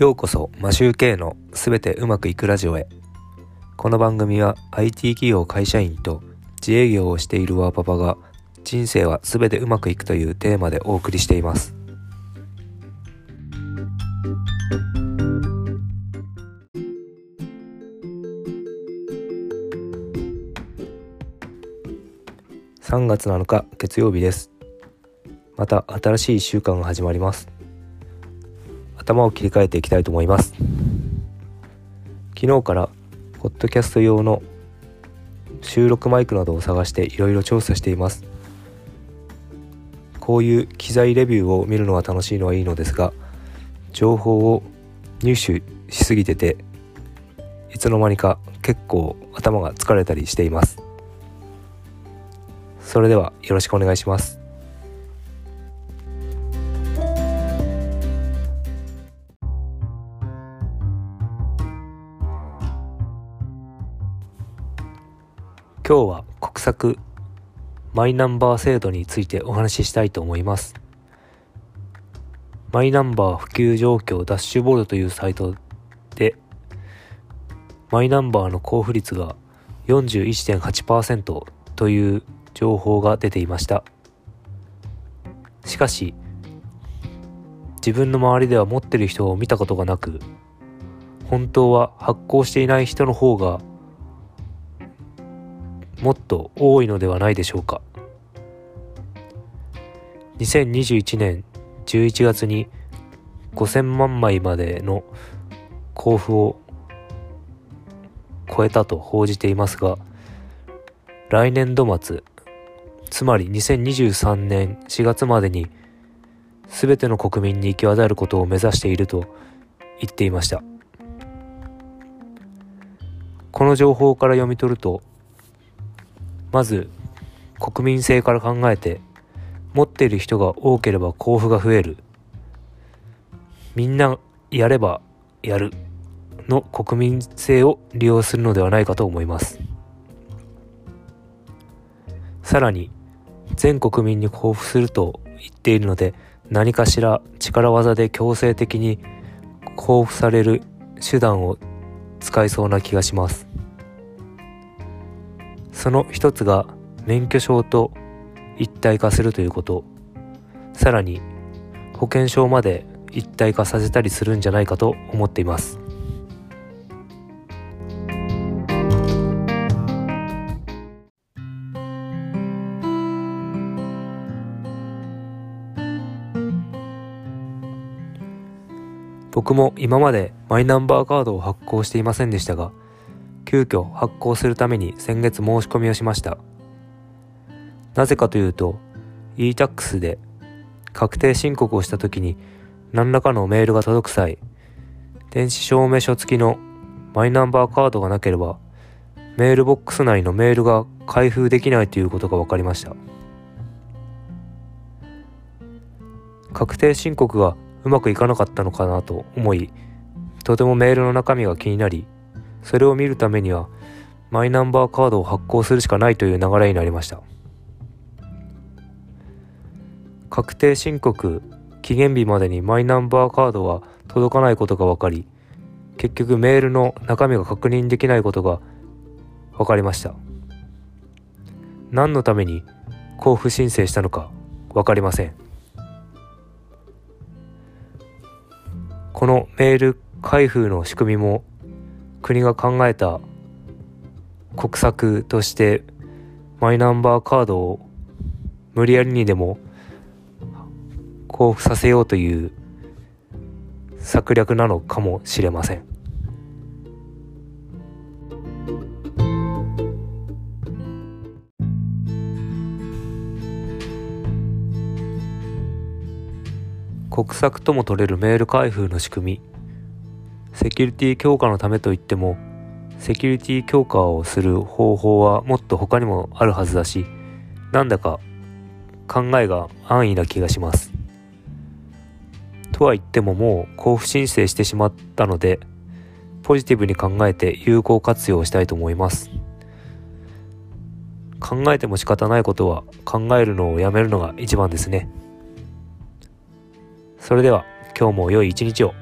ようこそマシューケのすべてうまくいくラジオへ。この番組は IT 企業会社員と自営業をしているワーパパが人生はすべてうまくいくというテーマでお送りしています。3月7日月曜日です。また新しい1週間が始まります。頭を切り替えていきたいと思います。昨日からポッドキャスト用の収録マイクなどを探していろいろ調査しています。こういう機材レビューを見るのが楽しいのはいいのですが情報を入手しすぎてていつの間にか結構頭が疲れたりしています。それではよろしくお願いします。今日は国策マイナンバー制度についてお話ししたいと思います。マイナンバー普及状況ダッシュボードというサイトでマイナンバーの交付率が41.8%という情報が出ていました。しかし自分の周りでは持ってる人を見たことがなく本当は発行していない人の方がもっと多いのではないでしょうか。2021年11月に5000万枚までの交付を超えたと報じていますが来年度末つまり2023年4月までに全ての国民に行き渡ることを目指していると言っていました。この情報から読み取るとまず国民性から考えて持っている人が多ければ交付が増える。みんなやればやる。の国民性を利用するのではないかと思います。さらに全国民に交付すると言っているので何かしら力技で強制的に交付される手段を使いそうな気がします。その一つが免許証と一体化するということ。さらに保険証まで一体化させたりするんじゃないかと思っています。僕も今までマイナンバーカードを発行していませんでしたが急遽発行するために先月申し込みをしました。なぜかというと e-tax で確定申告をした時に何らかのメールが届く際電子証明書付きのマイナンバーカードがなければメールボックス内のメールが開封できないということが分かりました確定申告がうまくいかなかったのかなと思いとてもメールの中身が気になりそれを見るためにはマイナンバーカードを発行するしかないという流れになりました。確定申告期限日までにマイナンバーカードは届かないことが分かり結局メールの中身が確認できないことが分かりました。何のために交付申請したのか分かりません。このメール開封の仕組みも国が考えた国策としてマイナンバーカードを無理やりにでも交付させようという策略なのかもしれません。国策とも取れるメール開封の仕組みセキュリティ強化のためといってもセキュリティ強化をする方法はもっと他にもあるはずだしなんだか考えが安易な気がします。とは言ってももう交付申請してしまったのでポジティブに考えて有効活用したいと思います。考えても仕方ないことは考えるのをやめるのが一番ですね。それでは今日も良い一日を。